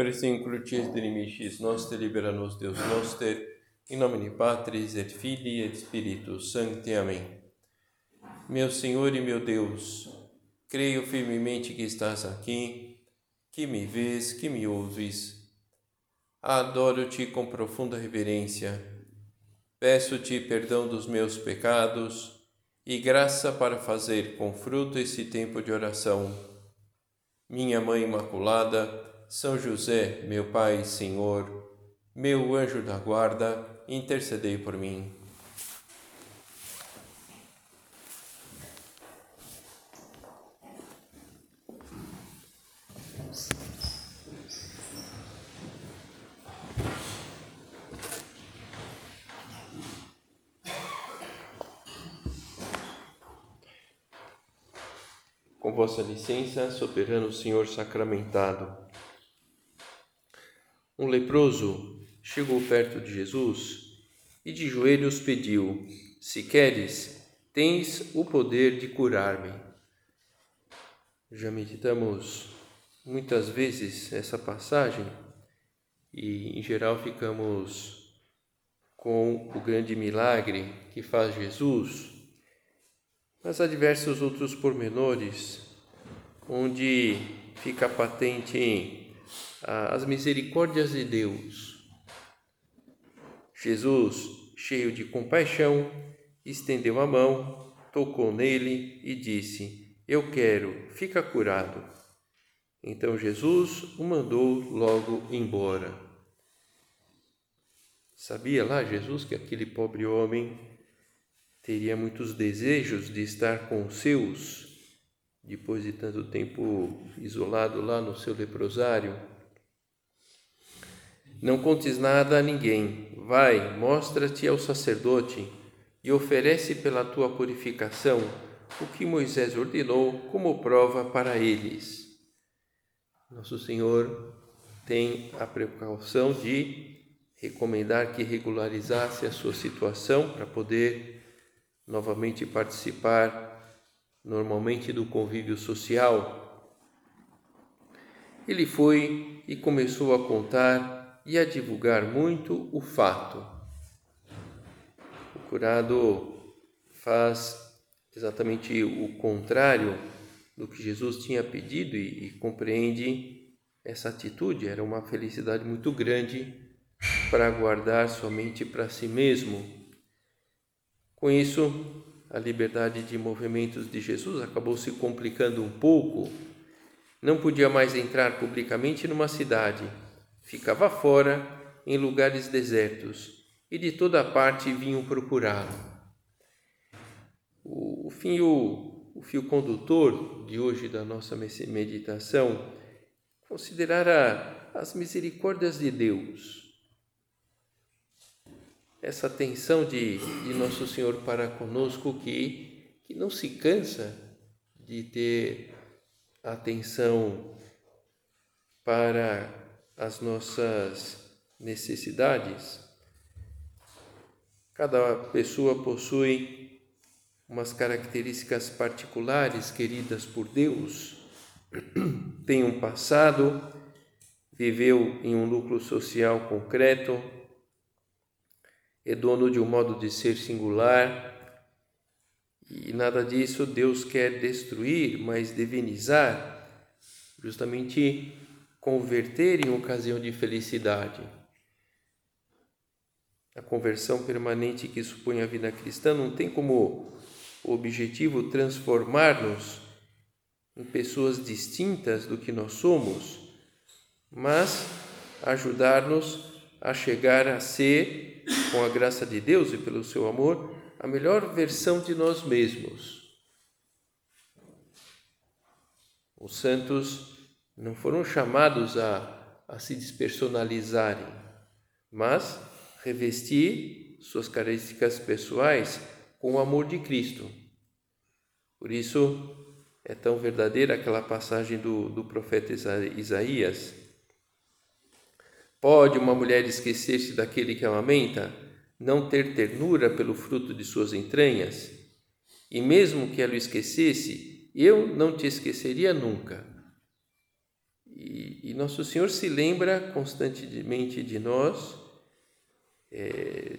persincrucis dinimicis noster, libera nos Deus noster, em nome de Patris et Filii et Spiritus Sancti. Amém. Meu Senhor e meu Deus, creio firmemente que estás aqui, que me vês, que me ouves. Adoro-te com profunda reverência. Peço-te perdão dos meus pecados e graça para fazer com fruto esse tempo de oração. Minha Mãe Imaculada, são José, meu Pai Senhor, meu anjo da guarda, intercedei por mim. Com vossa licença, soberano Senhor sacramentado, um leproso chegou perto de Jesus e de joelhos pediu: Se queres, tens o poder de curar-me. Já meditamos muitas vezes essa passagem e, em geral, ficamos com o grande milagre que faz Jesus, mas há diversos outros pormenores onde fica patente as misericórdias de Deus. Jesus, cheio de compaixão, estendeu a mão, tocou nele e disse: Eu quero, fica curado. Então Jesus o mandou logo embora. Sabia lá Jesus que aquele pobre homem teria muitos desejos de estar com os seus, depois de tanto tempo isolado lá no seu leprosário? Não contes nada a ninguém. Vai, mostra-te ao sacerdote e oferece pela tua purificação o que Moisés ordenou como prova para eles. Nosso Senhor tem a precaução de recomendar que regularizasse a sua situação para poder novamente participar normalmente do convívio social. Ele foi e começou a contar e a divulgar muito o fato. O curado faz exatamente o contrário do que Jesus tinha pedido e, e compreende essa atitude. Era uma felicidade muito grande para guardar somente para si mesmo. Com isso, a liberdade de movimentos de Jesus acabou se complicando um pouco. Não podia mais entrar publicamente numa cidade ficava fora em lugares desertos e de toda parte vinham procurá-lo. O, fio, o fio condutor de hoje da nossa meditação considerar as misericórdias de Deus. Essa atenção de, de Nosso Senhor para conosco que, que não se cansa de ter atenção para as nossas necessidades. Cada pessoa possui umas características particulares queridas por Deus. Tem um passado, viveu em um núcleo social concreto, é dono de um modo de ser singular, e nada disso Deus quer destruir, mas divinizar, justamente converter em ocasião de felicidade. A conversão permanente que supõe a vida cristã não tem como objetivo transformar-nos em pessoas distintas do que nós somos, mas ajudar-nos a chegar a ser, com a graça de Deus e pelo seu amor, a melhor versão de nós mesmos. Os santos não foram chamados a, a se despersonalizarem, mas revestir suas características pessoais com o amor de Cristo. Por isso é tão verdadeira aquela passagem do, do profeta Isaías. Pode uma mulher esquecer-se daquele que a amamenta, não ter ternura pelo fruto de suas entranhas? E mesmo que ela o esquecesse, eu não te esqueceria nunca. E, Nosso Senhor se lembra constantemente de nós, é,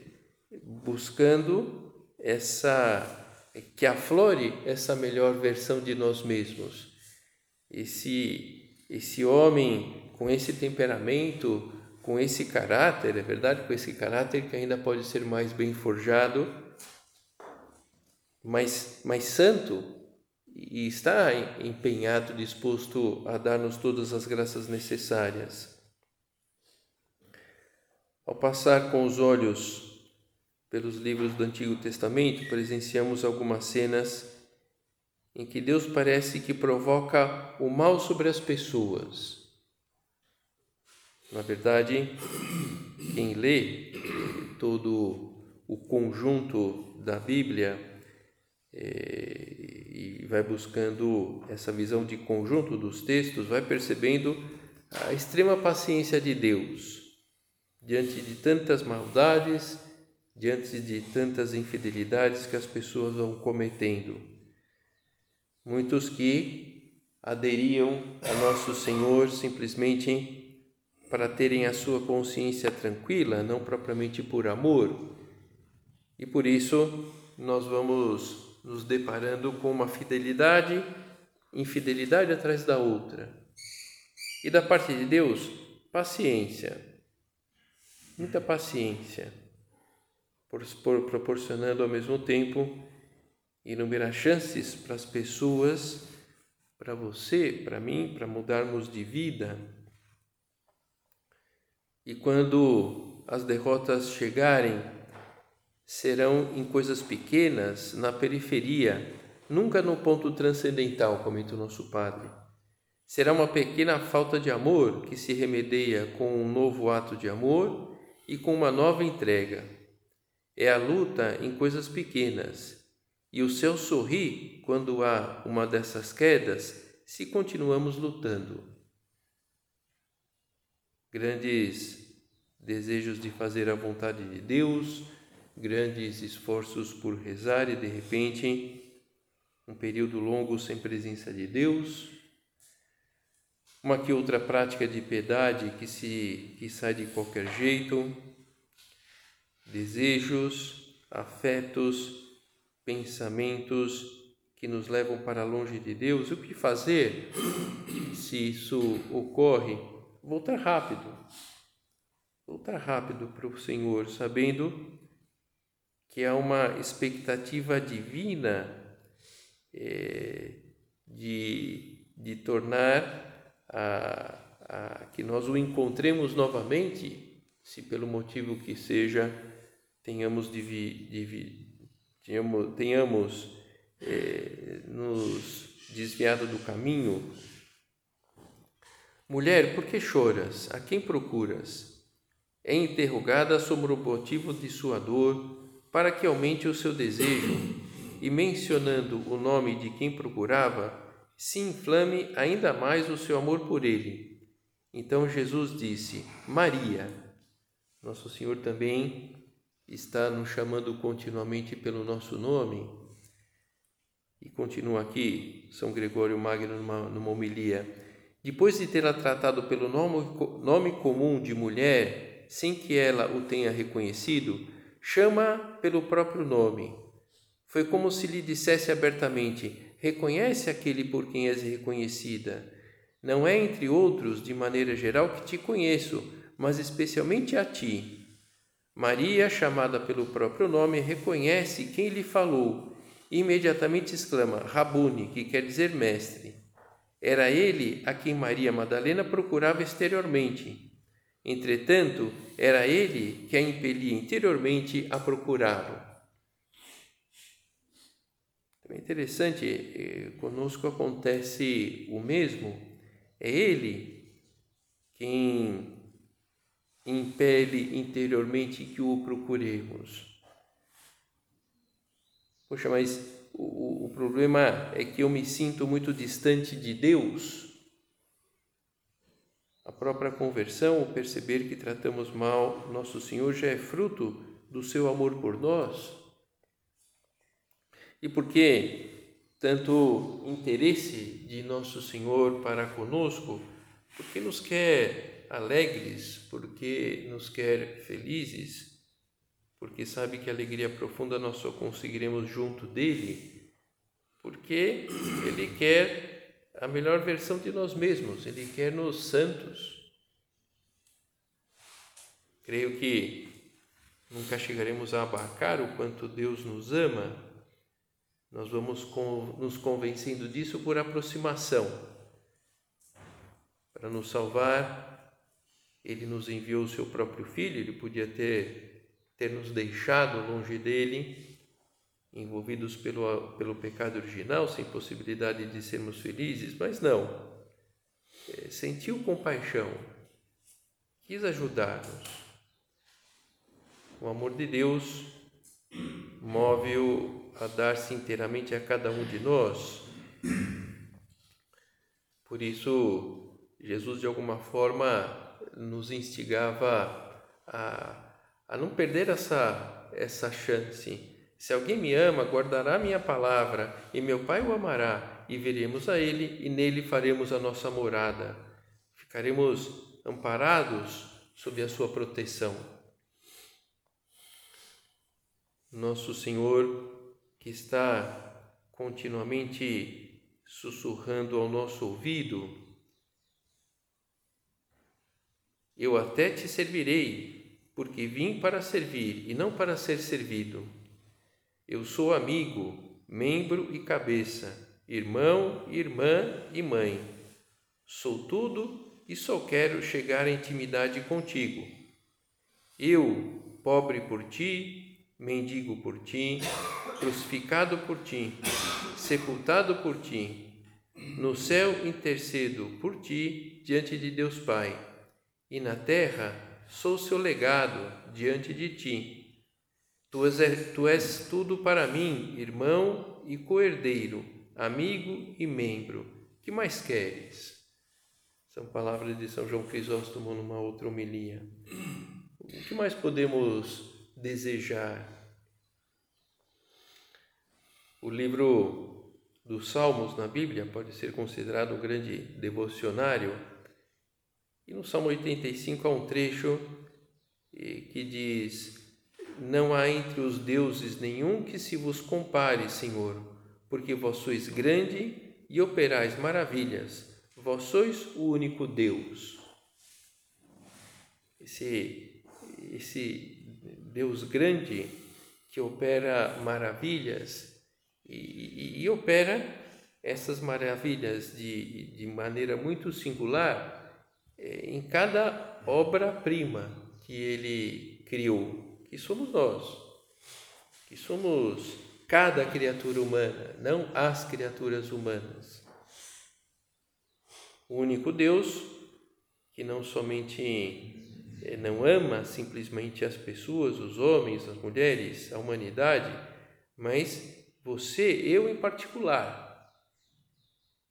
buscando essa que aflore essa melhor versão de nós mesmos. Esse, esse homem com esse temperamento, com esse caráter, é verdade, com esse caráter que ainda pode ser mais bem forjado, mais, mais santo, e está empenhado, disposto a dar-nos todas as graças necessárias. Ao passar com os olhos pelos livros do Antigo Testamento, presenciamos algumas cenas em que Deus parece que provoca o mal sobre as pessoas. Na verdade, quem lê todo o conjunto da Bíblia é, e vai buscando essa visão de conjunto dos textos, vai percebendo a extrema paciência de Deus diante de tantas maldades diante de tantas infidelidades que as pessoas vão cometendo. Muitos que aderiam a nosso Senhor simplesmente para terem a sua consciência tranquila, não propriamente por amor. E por isso nós vamos nos deparando com uma fidelidade, infidelidade atrás da outra. E da parte de Deus, paciência. Muita paciência proporcionando ao mesmo tempo inúmeras chances para as pessoas, para você, para mim, para mudarmos de vida. E quando as derrotas chegarem, serão em coisas pequenas, na periferia, nunca no ponto transcendental, comenta o nosso Padre. Será uma pequena falta de amor que se remedeia com um novo ato de amor e com uma nova entrega é a luta em coisas pequenas, e o céu sorri quando há uma dessas quedas, se continuamos lutando. Grandes desejos de fazer a vontade de Deus, grandes esforços por rezar e de repente um período longo sem presença de Deus, uma que outra prática de piedade que se que sai de qualquer jeito, desejos, afetos, pensamentos que nos levam para longe de Deus. O que fazer se isso ocorre? Voltar rápido. Voltar rápido para o Senhor, sabendo que há uma expectativa divina é, de, de tornar a, a, que nós o encontremos novamente, se pelo motivo que seja, tenhamos, divi, divi, tenhamos, tenhamos eh, nos desviado do caminho. Mulher, por que choras? A quem procuras? É interrogada sobre o motivo de sua dor, para que aumente o seu desejo, e mencionando o nome de quem procurava, se inflame ainda mais o seu amor por ele. Então Jesus disse: Maria. Nosso Senhor também está nos chamando continuamente pelo nosso nome. E continua aqui São Gregório Magno numa, numa homilia. Depois de tê-la tratado pelo nome, nome comum de mulher, sem que ela o tenha reconhecido, chama pelo próprio nome. Foi como se lhe dissesse abertamente: Reconhece aquele por quem és reconhecida. Não é entre outros, de maneira geral, que te conheço, mas especialmente a ti. Maria, chamada pelo próprio nome, reconhece quem lhe falou e imediatamente exclama: Rabuni, que quer dizer mestre. Era ele a quem Maria Madalena procurava exteriormente. Entretanto, era ele que a impelia interiormente a procurá-lo. É interessante, eh, conosco acontece o mesmo. É ele quem impele interiormente que o procuremos. Poxa, mas o, o problema é que eu me sinto muito distante de Deus. A própria conversão, o perceber que tratamos mal nosso Senhor, já é fruto do seu amor por nós. E porque tanto interesse de nosso Senhor para conosco, porque nos quer alegres, porque nos quer felizes, porque sabe que a alegria profunda nós só conseguiremos junto dele, porque ele quer a melhor versão de nós mesmos, ele quer nos santos. Creio que nunca chegaremos a abarcar o quanto Deus nos ama. Nós vamos nos convencendo disso por aproximação. Para nos salvar, Ele nos enviou o seu próprio Filho, Ele podia ter, ter nos deixado longe dele, envolvidos pelo, pelo pecado original, sem possibilidade de sermos felizes, mas não. É, sentiu compaixão, quis ajudar-nos o amor de Deus move-o a dar-se inteiramente a cada um de nós. Por isso, Jesus de alguma forma nos instigava a, a não perder essa, essa chance. Se alguém me ama, guardará minha palavra, e meu Pai o amará, e veremos a Ele, e nele faremos a nossa morada. Ficaremos amparados sob a sua proteção nosso Senhor que está continuamente sussurrando ao nosso ouvido: Eu até te servirei, porque vim para servir e não para ser servido. Eu sou amigo, membro e cabeça, irmão, irmã e mãe. Sou tudo e só quero chegar à intimidade contigo. Eu, pobre por ti, mendigo por ti, crucificado por ti, sepultado por ti. No céu intercedo por ti diante de Deus Pai, e na terra sou seu legado diante de ti. Tu és, tu és tudo para mim, irmão e co-herdeiro, amigo e membro. Que mais queres? São palavras de São João Crisóstomo numa outra homilia. O que mais podemos desejar. O livro dos Salmos na Bíblia pode ser considerado um grande devocionário. E no Salmo 85 há um trecho que diz: Não há entre os deuses nenhum que se vos compare, Senhor, porque vós sois grande e operais maravilhas. Vós sois o único Deus. Esse, esse Deus grande que opera maravilhas e, e, e opera essas maravilhas de, de maneira muito singular é, em cada obra-prima que ele criou, que somos nós, que somos cada criatura humana, não as criaturas humanas. O único Deus que não somente eh, não ama simplesmente as pessoas, os homens, as mulheres, a humanidade, mas você, eu em particular.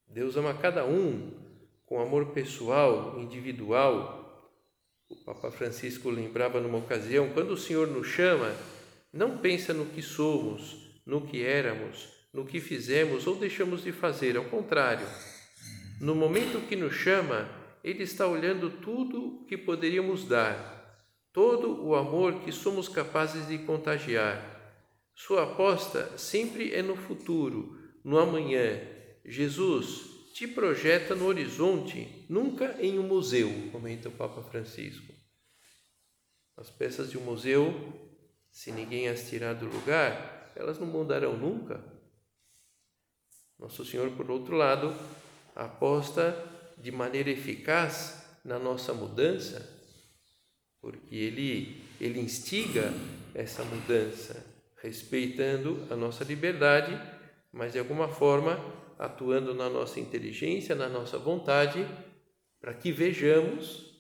Deus ama cada um com amor pessoal, individual. O Papa Francisco lembrava numa ocasião: quando o Senhor nos chama, não pensa no que somos, no que éramos, no que fizemos ou deixamos de fazer, ao contrário. No momento que nos chama, ele está olhando tudo que poderíamos dar, todo o amor que somos capazes de contagiar. Sua aposta sempre é no futuro, no amanhã. Jesus te projeta no horizonte, nunca em um museu, comenta o Papa Francisco. As peças de um museu, se ninguém as tirar do lugar, elas não mudarão nunca. Nosso Senhor, por outro lado, aposta de maneira eficaz na nossa mudança, porque ele, ele instiga essa mudança, respeitando a nossa liberdade, mas de alguma forma atuando na nossa inteligência, na nossa vontade, para que vejamos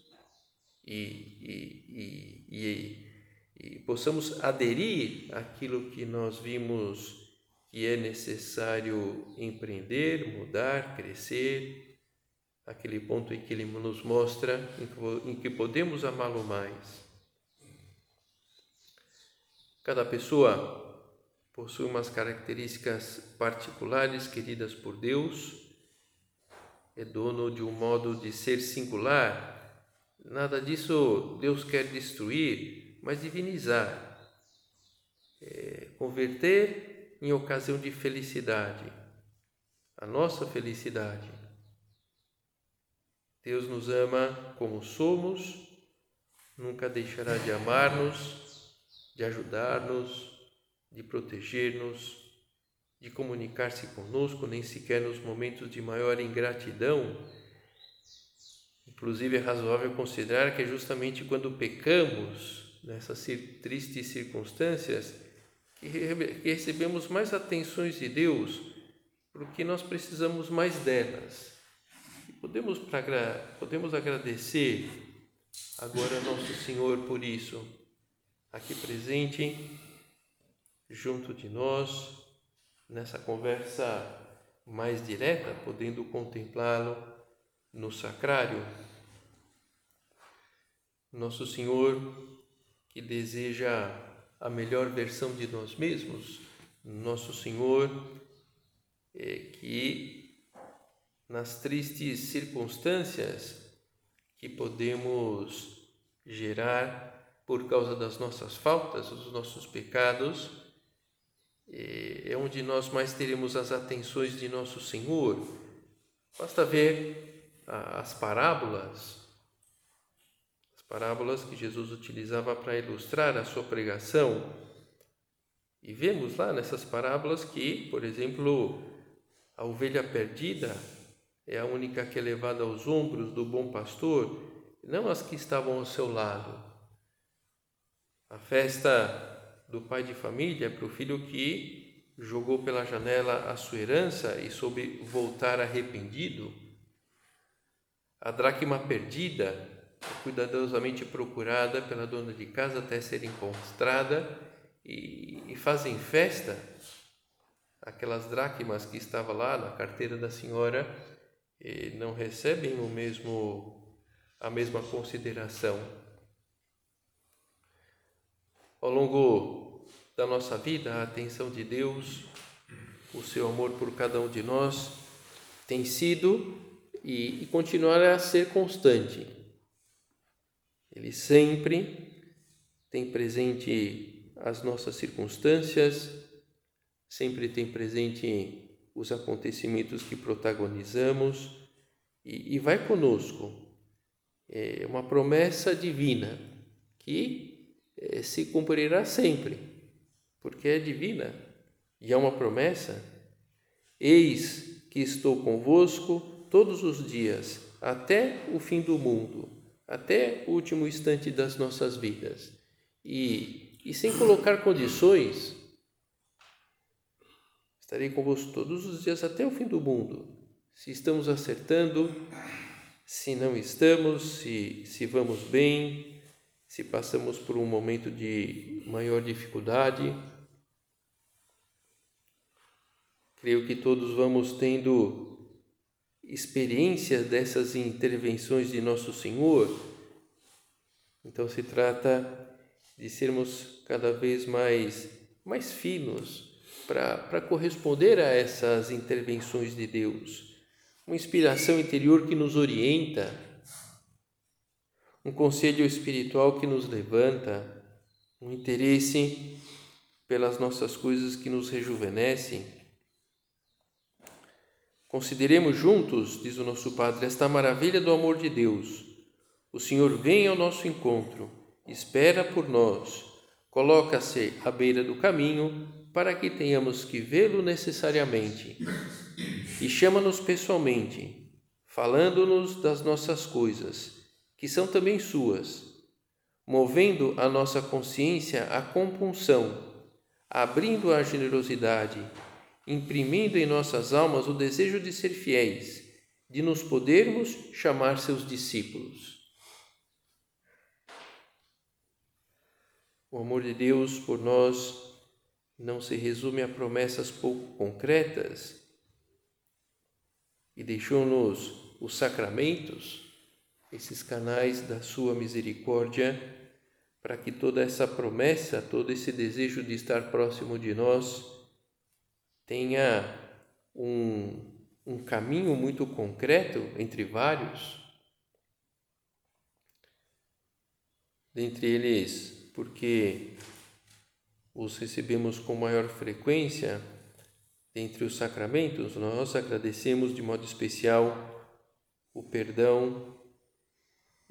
e, e, e, e, possamos aderir àquilo que nós vimos que é necessário empreender, mudar, crescer, aquele ponto em que ele nos mostra em que podemos amá-lo mais. Cada pessoa possui umas características particulares queridas por Deus. é dono de um modo de ser singular. Nada disso Deus quer destruir, mas divinizar. É, converter em ocasião de felicidade, a nossa felicidade. Deus nos ama como somos, nunca deixará de amar-nos, de ajudar-nos, de proteger-nos, de comunicar-se conosco, nem sequer nos momentos de maior ingratidão. Inclusive, é razoável considerar que é justamente quando pecamos, nessas tristes circunstâncias, que recebemos mais atenções de Deus, porque nós precisamos mais delas. E podemos, podemos agradecer agora Nosso Senhor por isso, aqui presente, junto de nós, nessa conversa mais direta, podendo contemplá-lo no sacrário. Nosso Senhor, que deseja a melhor versão de nós mesmos, Nosso Senhor, é que nas tristes circunstâncias que podemos gerar por causa das nossas faltas, dos nossos pecados, é onde nós mais teremos as atenções de nosso Senhor. Basta ver as parábolas, as parábolas que Jesus utilizava para ilustrar a sua pregação. E vemos lá nessas parábolas que, por exemplo, a ovelha perdida é a única que é levada aos ombros do bom pastor, não as que estavam ao seu lado. A festa do pai de família para o filho que jogou pela janela a sua herança e soube voltar arrependido. A dracma perdida, cuidadosamente procurada pela dona de casa até ser encontrada e, e fazem festa. Aquelas dracmas que estavam lá na carteira da senhora não recebem o mesmo a mesma consideração. Ao longo da nossa vida, a atenção de Deus, o seu amor por cada um de nós tem sido e, e continuará a ser constante. Ele sempre tem presente as nossas circunstâncias, sempre tem presente os acontecimentos que protagonizamos e, e vai conosco. É uma promessa divina que se cumprirá sempre, porque é divina e é uma promessa. Eis que estou convosco todos os dias, até o fim do mundo, até o último instante das nossas vidas. E, e sem colocar condições, estarei convosco todos os dias até o fim do mundo. Se estamos acertando, se não estamos, se, se vamos bem, se passamos por um momento de maior dificuldade. Creio que todos vamos tendo experiência dessas intervenções de Nosso Senhor. Então se trata de sermos cada vez mais, mais finos para corresponder a essas intervenções de Deus. Uma inspiração interior que nos orienta um conselho espiritual que nos levanta, um interesse pelas nossas coisas que nos rejuvenescem. Consideremos juntos, diz o nosso Padre, esta maravilha do amor de Deus. O Senhor vem ao nosso encontro, espera por nós, coloca-se à beira do caminho para que tenhamos que vê-lo necessariamente e chama-nos pessoalmente, falando-nos das nossas coisas que são também suas, movendo a nossa consciência à compunção, abrindo a generosidade, imprimindo em nossas almas o desejo de ser fiéis, de nos podermos chamar seus discípulos. O amor de Deus por nós não se resume a promessas pouco concretas e deixou-nos os sacramentos esses canais da Sua misericórdia, para que toda essa promessa, todo esse desejo de estar próximo de nós tenha um, um caminho muito concreto entre vários. Dentre eles, porque os recebemos com maior frequência dentre os sacramentos, nós agradecemos de modo especial o perdão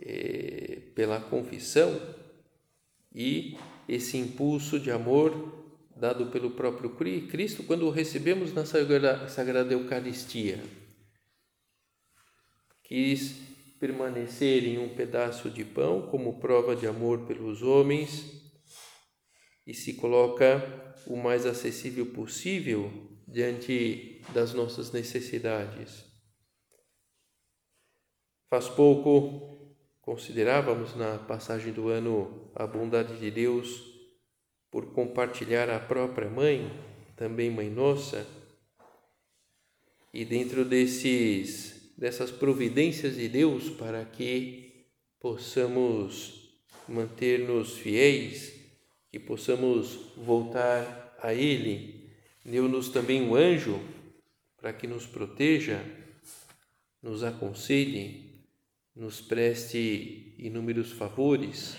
eh, pela confissão e esse impulso de amor dado pelo próprio Cristo quando o recebemos na Sagrada, Sagrada Eucaristia. Quis permanecer em um pedaço de pão como prova de amor pelos homens e se coloca o mais acessível possível diante das nossas necessidades. Faz pouco considerávamos na passagem do ano a bondade de Deus por compartilhar a própria mãe, também mãe nossa, e dentro desses dessas providências de Deus para que possamos manter-nos fiéis, que possamos voltar a Ele. Deu-nos também um anjo para que nos proteja, nos aconselhe, nos preste inúmeros favores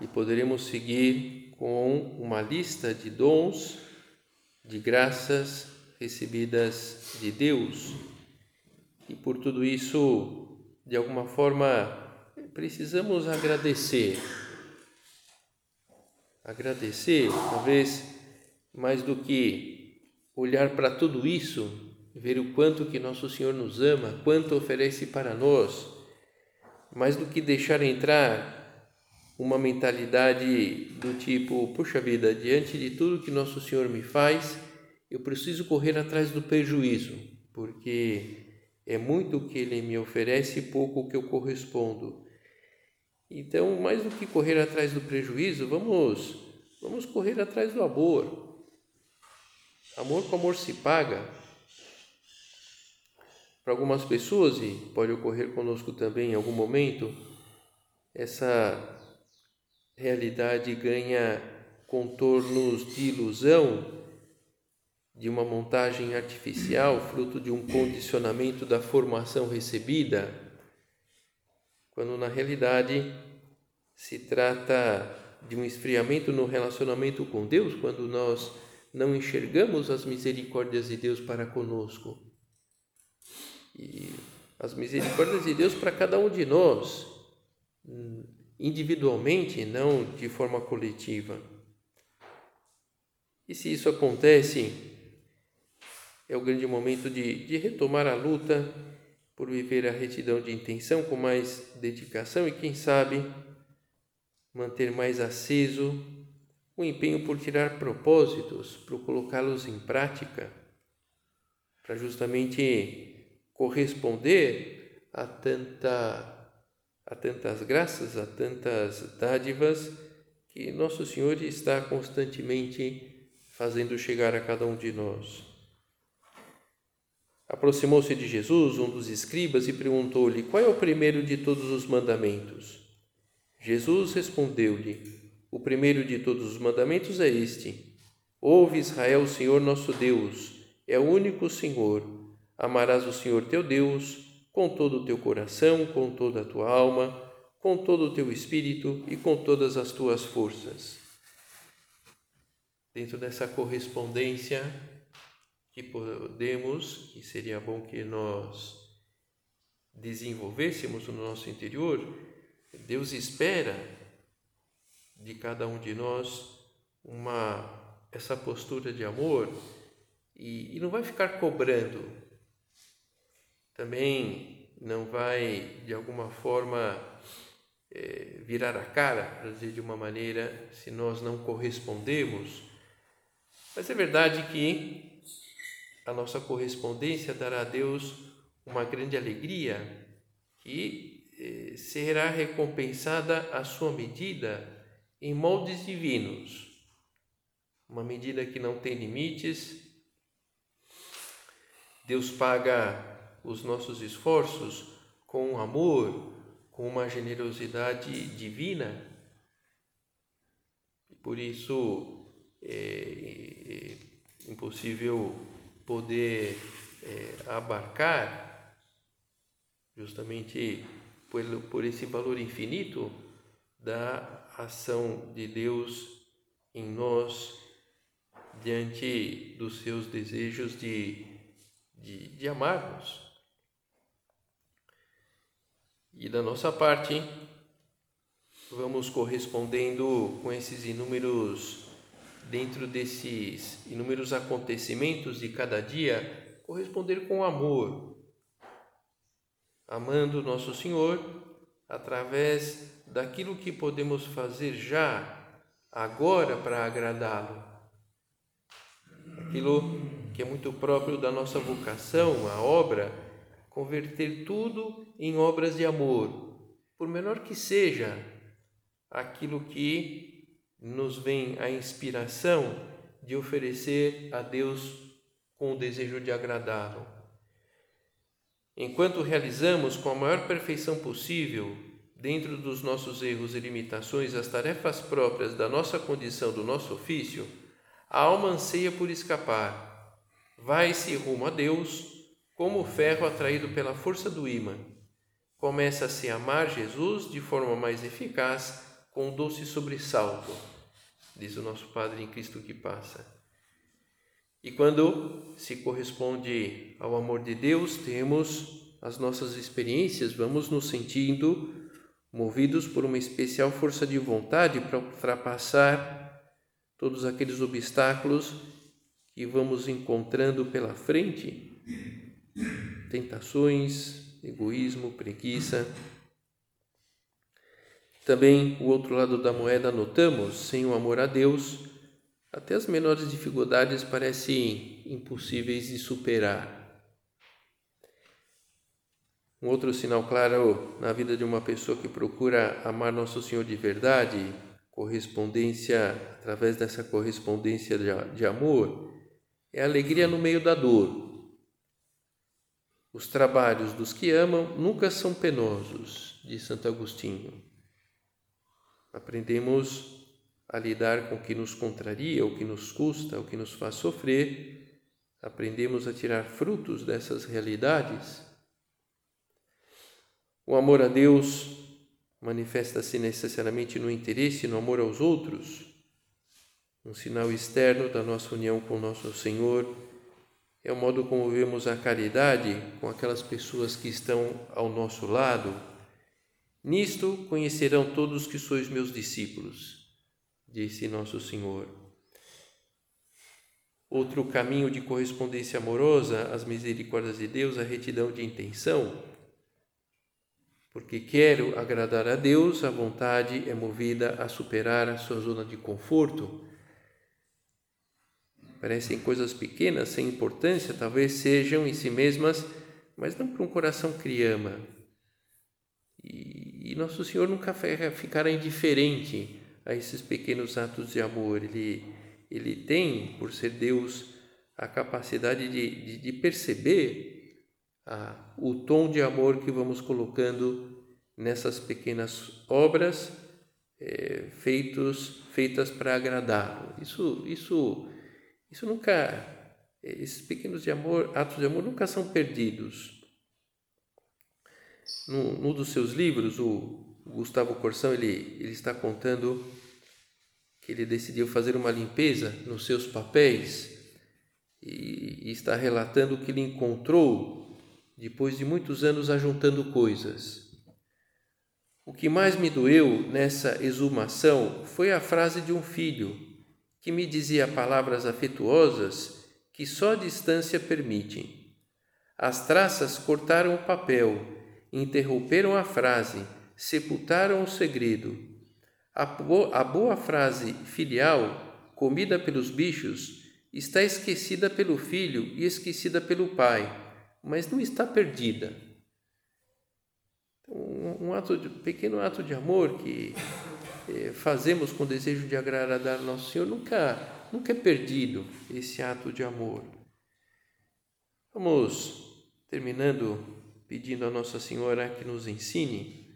e poderemos seguir com uma lista de dons, de graças recebidas de Deus. E por tudo isso, de alguma forma, precisamos agradecer. Agradecer, talvez mais do que olhar para tudo isso, ver o quanto que nosso Senhor nos ama, quanto oferece para nós, mais do que deixar entrar uma mentalidade do tipo: puxa vida, diante de tudo que Nosso Senhor me faz, eu preciso correr atrás do prejuízo, porque é muito o que Ele me oferece e pouco o que eu correspondo. Então, mais do que correr atrás do prejuízo, vamos, vamos correr atrás do amor. Amor com amor se paga. Para algumas pessoas, e pode ocorrer conosco também em algum momento, essa realidade ganha contornos de ilusão, de uma montagem artificial, fruto de um condicionamento da formação recebida, quando na realidade se trata de um esfriamento no relacionamento com Deus, quando nós não enxergamos as misericórdias de Deus para conosco. E as misericórdias de Deus para cada um de nós individualmente, não de forma coletiva. E se isso acontece, é o grande momento de, de retomar a luta por viver a retidão de intenção com mais dedicação e, quem sabe, manter mais aceso o empenho por tirar propósitos, por colocá-los em prática, para justamente corresponder a tanta a tantas graças, a tantas dádivas que Nosso Senhor está constantemente fazendo chegar a cada um de nós. Aproximou-se de Jesus um dos escribas e perguntou-lhe: Qual é o primeiro de todos os mandamentos? Jesus respondeu-lhe: O primeiro de todos os mandamentos é este: Ouve Israel, o Senhor nosso Deus, é o único Senhor. Amarás o Senhor teu Deus com todo o teu coração, com toda a tua alma, com todo o teu espírito e com todas as tuas forças. Dentro dessa correspondência que podemos, e seria bom que nós desenvolvêssemos no nosso interior, Deus espera de cada um de nós uma essa postura de amor e, e não vai ficar cobrando também não vai, de alguma forma, é, virar a cara, para dizer de uma maneira, se nós não correspondemos. Mas é verdade que a nossa correspondência dará a Deus uma grande alegria que é, será recompensada à sua medida em moldes divinos. Uma medida que não tem limites. Deus paga os nossos esforços com amor, com uma generosidade divina. Por isso é, é impossível poder é, abarcar, justamente por, por esse valor infinito da ação de Deus em nós diante dos seus desejos de, de, de amar-nos. E da nossa parte, vamos correspondendo com esses inúmeros, dentro desses inúmeros acontecimentos de cada dia, corresponder com amor, amando nosso Senhor através daquilo que podemos fazer já, agora, para agradá-lo. Aquilo que é muito próprio da nossa vocação, a obra, converter tudo em obras de amor, por menor que seja aquilo que nos vem a inspiração de oferecer a Deus com o desejo de agradá-lo. Enquanto realizamos com a maior perfeição possível, dentro dos nossos erros e limitações, as tarefas próprias da nossa condição, do nosso ofício, a alma anseia por escapar. Vai-se rumo a Deus, como o ferro atraído pela força do ímã. Começa a amar Jesus de forma mais eficaz, com um doce sobressalto, diz o nosso Padre em Cristo que passa. E quando se corresponde ao amor de Deus, temos as nossas experiências, vamos nos sentindo movidos por uma especial força de vontade para ultrapassar todos aqueles obstáculos que vamos encontrando pela frente tentações, egoísmo, preguiça também o outro lado da moeda notamos, sem o amor a Deus, até as menores dificuldades parecem impossíveis de superar. Um outro sinal claro na vida de uma pessoa que procura amar Nosso Senhor de verdade, correspondência, através dessa correspondência de, de amor, é a alegria no meio da dor. Os trabalhos dos que amam nunca são penosos, diz Santo Agostinho. Aprendemos a lidar com o que nos contraria, o que nos custa, o que nos faz sofrer. Aprendemos a tirar frutos dessas realidades. O amor a Deus manifesta-se necessariamente no interesse, no amor aos outros. Um sinal externo da nossa união com nosso Senhor é o modo como vemos a caridade com aquelas pessoas que estão ao nosso lado Nisto conhecerão todos que sois meus discípulos, disse Nosso Senhor. Outro caminho de correspondência amorosa às misericórdias de Deus, a retidão de intenção. Porque quero agradar a Deus, a vontade é movida a superar a sua zona de conforto. Parecem coisas pequenas, sem importância, talvez sejam em si mesmas, mas não para um coração criama. E e Nosso Senhor nunca ficará indiferente a esses pequenos atos de amor. Ele, ele tem, por ser Deus, a capacidade de, de, de perceber ah, o tom de amor que vamos colocando nessas pequenas obras é, feitos, feitas para agradá-lo. Isso, isso, isso nunca, esses pequenos de amor, atos de amor nunca são perdidos num, num dos seus livros, o, Gustavo Corsão ele, ele está contando que ele decidiu fazer uma limpeza nos seus papéis e, e está relatando o que ele encontrou depois de muitos anos ajuntando coisas. O que mais me doeu nessa exumação foi a frase de um filho que me dizia palavras afetuosas que só a distância permite. As traças cortaram o papel interromperam a frase, sepultaram o segredo. A, a boa frase filial, comida pelos bichos, está esquecida pelo filho e esquecida pelo pai, mas não está perdida. Um, um ato de, pequeno ato de amor que fazemos com desejo de agradar nosso Senhor nunca, nunca é perdido esse ato de amor. Vamos terminando pedindo a Nossa Senhora que nos ensine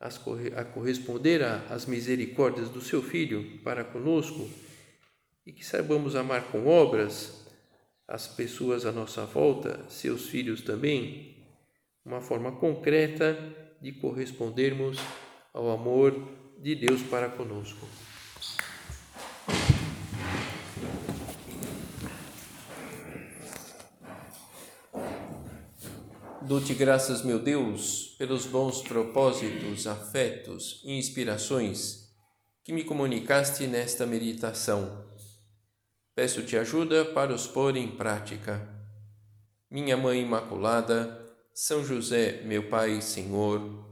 a corresponder às misericórdias do seu Filho para conosco e que saibamos amar com obras as pessoas à nossa volta, seus filhos também, uma forma concreta de correspondermos ao amor de Deus para conosco. Dou-te graças, meu Deus, pelos bons propósitos, afetos e inspirações que me comunicaste nesta meditação. Peço-te ajuda para os pôr em prática. Minha Mãe Imaculada, São José, meu Pai e Senhor,